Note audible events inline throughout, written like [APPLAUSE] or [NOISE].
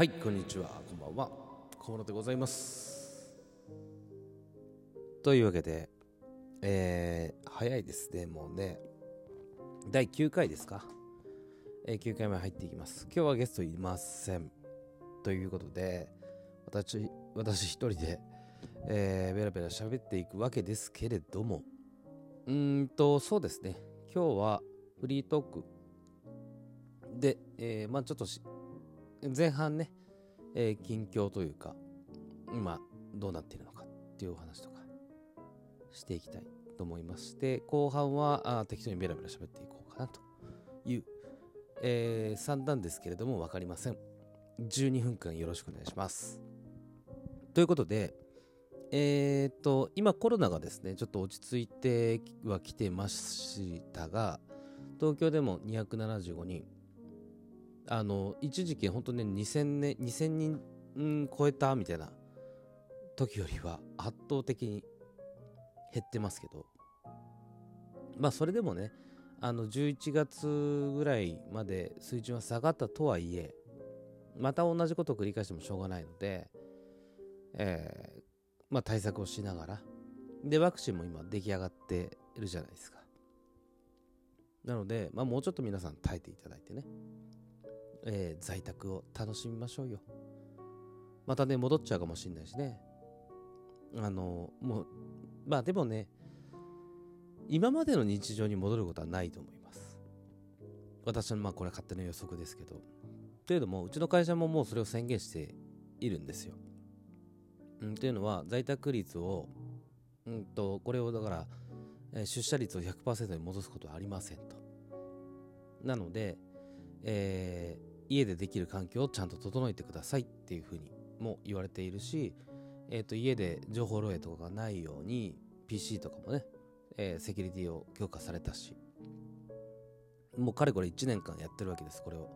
はいこんにちは。こんばんは。小室でございます。というわけでえー、早いですねもうね。第9回ですか、えー、9回目入っていきます。今日はゲストいません。ということで私私一人で、えー、ベラベラ喋っていくわけですけれども。うーんとそうですね。今日はフリートーク。で、えー、まあちょっと前半ね、えー、近況というか、今どうなっているのかっていうお話とかしていきたいと思いまして、後半はあ適当にベラベラ喋っていこうかなという、えー、算段ですけれども分かりません。12分間よろしくお願いします。ということで、えー、っと、今コロナがですね、ちょっと落ち着いてはきてましたが、東京でも275人、あの一時期本当ね2000年2000人、超えたみたいな時よりは圧倒的に減ってますけど。まあそれでもねあの11月ぐらいまで水準は下がったとはいえまた同じことを繰り返してもしょうがないので、えー、まあ対策をしながらでワクチンも今出来上がっているじゃないですか。なので、まあ、もうちょっと皆さん耐えていただいてね。えー、在宅を楽しみましょうよ。またね、戻っちゃうかもしんないしね。あの、もう、まあでもね、今までの日常に戻ることはないと思います。私のまあこれは勝手な予測ですけど。というのも、うちの会社ももうそれを宣言しているんですよ。うん、というのは、在宅率を、うんと、これをだから、えー、出社率を100%に戻すことはありませんと。なので、えー、家でできる環境をちゃんと整えてくださいっていうふうにも言われているし、えー、と家で情報漏洩とかがないように PC とかもね、えー、セキュリティを強化されたしもうかれこれ1年間やってるわけですこれを。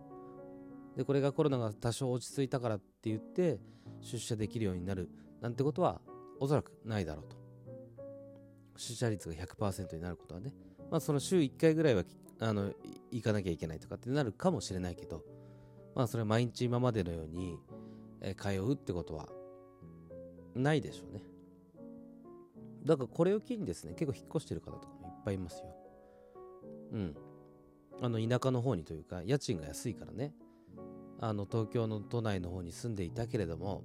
でこれがコロナが多少落ち着いたからって言って出社できるようになるなんてことはおそらくないだろうと。出社率が100%になることはねまあその週1回ぐらいはあの行かなきゃいけないとかってなるかもしれないけどまあそれは毎日今までのように、え通うってことはないでしょうね。だからこれを機にですね、結構引っ越してる方とかもいっぱいいますよ。うん。あの田舎の方にというか、家賃が安いからね、あの東京の都内の方に住んでいたけれども、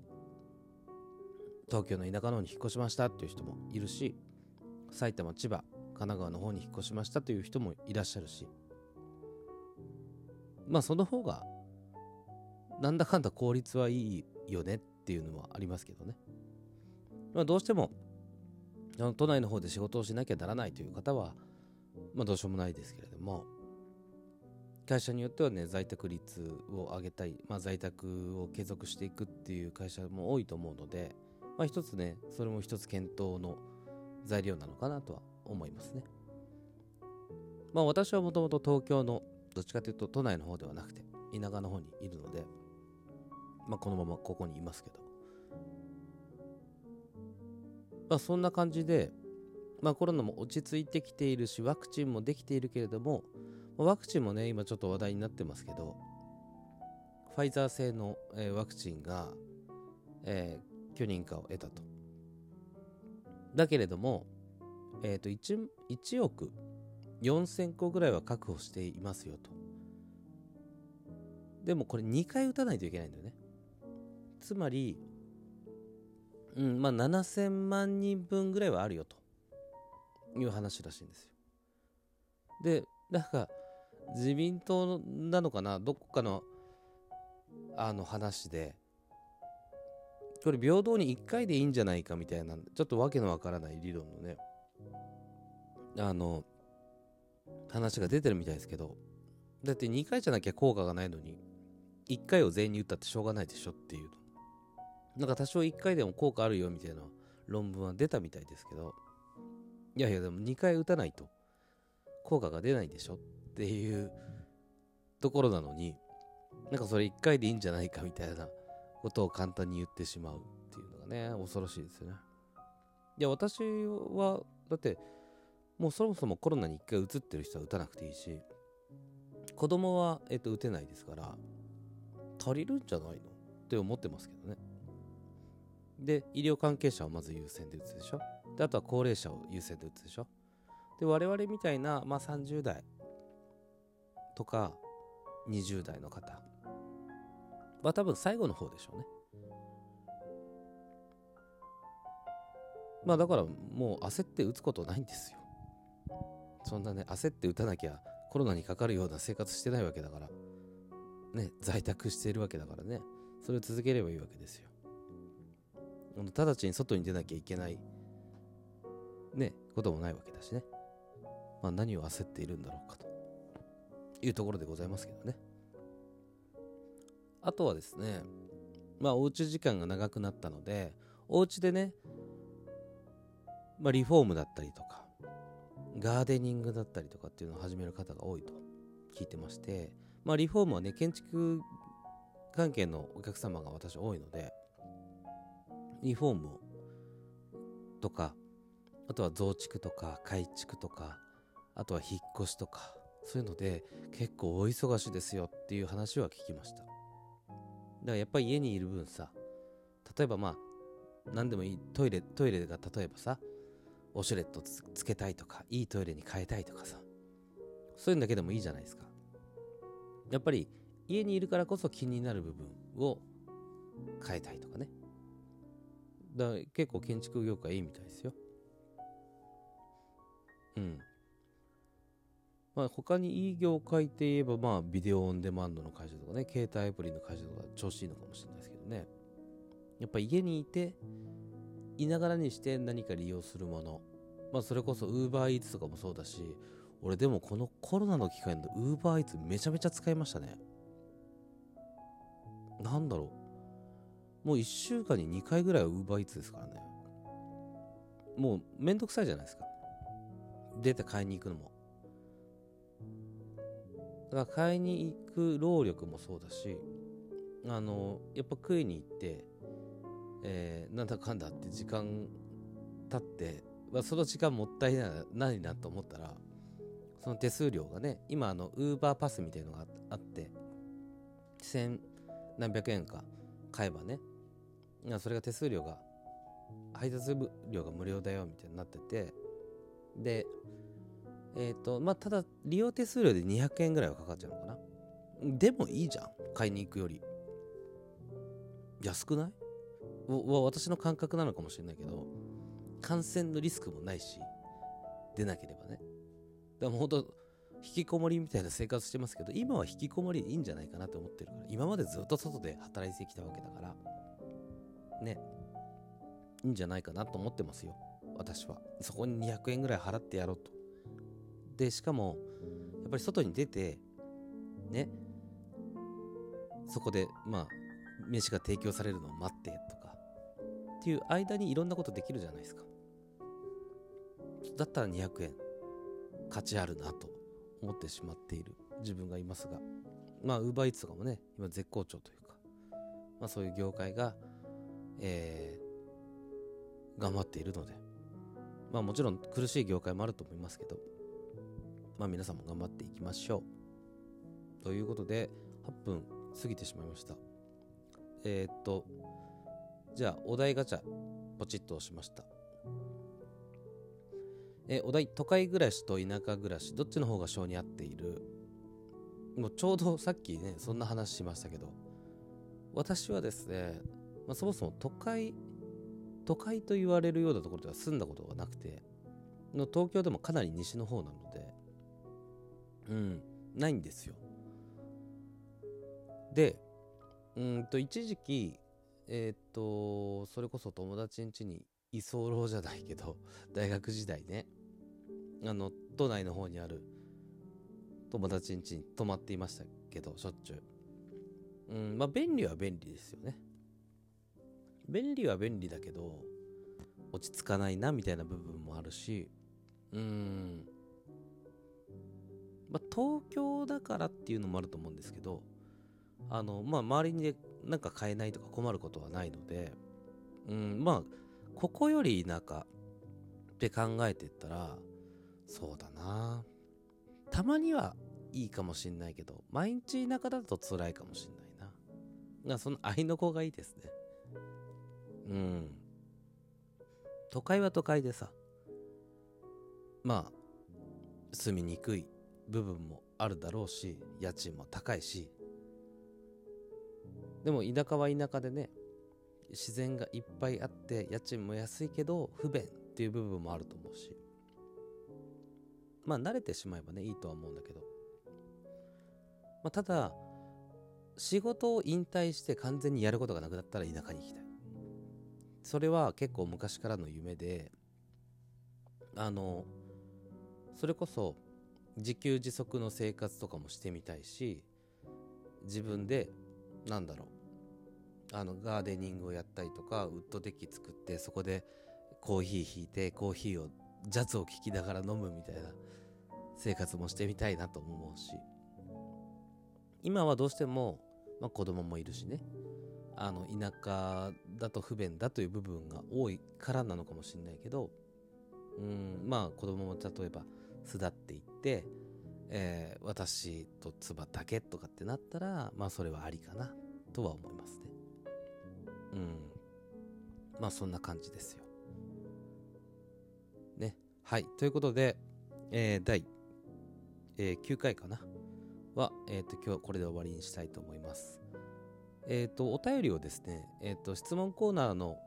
東京の田舎の方に引っ越しましたっていう人もいるし、埼玉、千葉、神奈川の方に引っ越しましたという人もいらっしゃるし、まあその方がなんだかんだ効率はいいよねっていうのはありますけどね。まあ、どうしても都内の方で仕事をしなきゃならないという方は、まあ、どうしようもないですけれども会社によってはね在宅率を上げたい、まあ、在宅を継続していくっていう会社も多いと思うので、まあ、一つねそれも一つ検討の材料なのかなとは思いますね。まあ私はもともと東京のどっちかというと都内の方ではなくて田舎の方にいるのでまあ、このままここにいますけど。まあ、そんな感じで、まあ、コロナも落ち着いてきているし、ワクチンもできているけれども、ワクチンもね、今ちょっと話題になってますけど、ファイザー製の、えー、ワクチンが、えー、許認可を得たと。だけれども、えっ、ー、と1、1億4000個ぐらいは確保していますよと。でもこれ2回打たないといけないんだよね。つまり、うん、まあ7000万人分ぐらいはあるよという話らしいんですよ。で、なんか自民党なのかな、どこかのあの話で、これ平等に1回でいいんじゃないかみたいな、ちょっとわけのわからない理論のね、あの、話が出てるみたいですけど、だって2回じゃなきゃ効果がないのに、1回を全員に打ったってしょうがないでしょっていうなんか多少1回でも効果あるよみたいな論文は出たみたいですけど、いやいやでも2回打たないと効果が出ないでしょっていうところなのに、なんかそれ1回でいいんじゃないかみたいなことを簡単に言ってしまうっていうのがね、恐ろしいですよね。いや、私は、だって、もうそもそもコロナに1回打つってる人は打たなくていいし、子供は、えっと、打てないですから、足りるんじゃないのって思ってますけどねで医療関係者をまず優先で打つでしょ。であとは高齢者を優先で打つでしょ。で我々みたいな、まあ、30代とか20代の方。は多分最後の方でしょうね。まあだからもう焦って打つことないんですよ。そんなね焦って打たなきゃコロナにかかるような生活してないわけだから。ね在宅しているわけだからね。それを続ければいいわけですよ。直ちに外に出なきゃいけないねこともないわけだしね。まあ何を焦っているんだろうかと。いうところでございますけどね。あとはですねまあおうち時間が長くなったのでお家でねまあリフォームだったりとかガーデニングだったりとかっていうのを始める方が多いと。聞いてましてまあリフォームはね建築関係のお客様が私多いのでリフォームとかあとは増築とか改築とかあとは引っ越しとかそういうので結構大忙しですよっていう話は聞きました。だからやっぱり家にいる分さ例えばまあ何でもいいトイレトイレが例えばさウォシュレットつけたいとかいいトイレに変えたいとかさそういうんだけでもいいじゃないですか。やっぱり家にいるからこそ気になる部分を変えたいとかね。だ結構建築業界いいみたいですよ。うん。まあ他にいい業界って言えばまあビデオオンデマンドの会社とかね携帯アプリの会社とか調子いいのかもしれないですけどね。やっぱ家にいていながらにして何か利用するもの。まあそれこそ UberEats とかもそうだし俺でもこのコロナの機会の UberEats めちゃめちゃ使いましたね。なんだろう。もう1週間に2回ぐらいは UberEats ですからね。もうめんどくさいじゃないですか。出て買いに行くのも。だから買いに行く労力もそうだしあのやっぱ食いに行ってえー、なんだかんだって時間経って、まあ、その時間もったいないなと思ったらその手数料がね今あのウーバーパスみたいのがあって千何百円か買えばねそれが手数料が配達料が無料だよみたいになっててでえっ、ー、とまあただ利用手数料で200円ぐらいはかかっちゃうのかな。でもいいじゃん買いに行くより。安くない？は私の感覚なのかもしれないけど感染のリスクもないし出なければね。でも本当引きこもりみたいな生活してますけど今は引きこもりでいいんじゃないかなと思ってるから今までずっと外で働いてきたわけだからねいいんじゃないかなと思ってますよ。私は。そこに200円ぐらい払ってやろうと。でしかもやっぱり外に出てねそこでまあ飯が提供されるのを待ってとかっていう間にいろんなことできるじゃないですか。だったら200円価値あるなと思ってしまっている。自分がいますが。まあウーバーイーツとかもね今絶好調というか。まあそういう業界がえー、頑張っているので。まあもちろん苦しい業界もあると思いますけど。まあ皆さんも頑張っていきましょう。ということで8分過ぎてしまいました。えー、っとじゃあお題ガチャポチッと押しました。えお題都会暮らしと田舎暮らしどっちの方が性に合っている？もうちょうどさっきねそんな話しましたけど。私はですね、まあ、そもそも都会都会と言われるようなところでは住んだことがなくての東京でもかなり西の方なのでうんないんですよ。でうんと一時期えー、っとそれこそ友達ん家に居候じゃないけど [LAUGHS] 大学時代ねあの都内の方にある友達ん家に泊まっていましたけどしょっちゅう。うんまあ便利は便利ですよね。便利は便利だけど落ち着かないなみたいな部分もあるしうんまあ東京だからっていうのもあると思うんですけどあのまあ周りになんか買えないとか困ることはないので、うん、まあ、ここより田舎って考えてったら、そうだな。たまにはいいかもしんないけど、毎日田舎だと辛いかもしんないな。その愛の子がいいですねうん。都会は都会でさ。まあ住みにくい部分もあるだろうし家賃も高いし。でも田舎は田舎でね自然がいっぱいあって家賃も安いけど不便っていう部分もあると思うし。まあ慣れてしまえばねいいとは思うんだけど、まあ、ただ仕事を引退して完全にやることがなくなったら田舎に行きたい。それは結構昔からの夢であのそれこそ自給自足の生活とかもしてみたいし自分でなんだろうあのガーデニングをやったりとかウッドデッキ作ってそこでコーヒー引いてコーヒーをジャズを聴きながら飲むみたいな生活もしてみたいなと思うし。今はどうしても、まあ、子供もいるしね。あの田舎だと不便だという部分が多いからなのかもしれないけどうんまあ子供も例えば巣立っていって、えー、私と妻だけとかってなったらまあそれはありかなとは思いますね。うん。まあそんな感じですよ。ね。はい。ということで、えー、第、えー、9回かな？は、えっ、ー、と今日はこれで終わりにしたいと思います。えっ、ー、とお便りをですねえっ、と質問コーナーの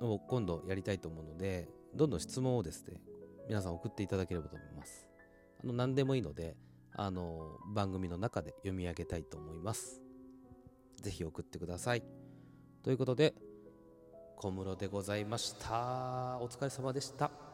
を今度やりたいと思うのでどんどん質問をですね皆さん送っていただければと思います。あの何でもいいのであの番組の中で読み上げたいと思います。ぜひ送ってください。ということで小室でございました。お疲れ様でした。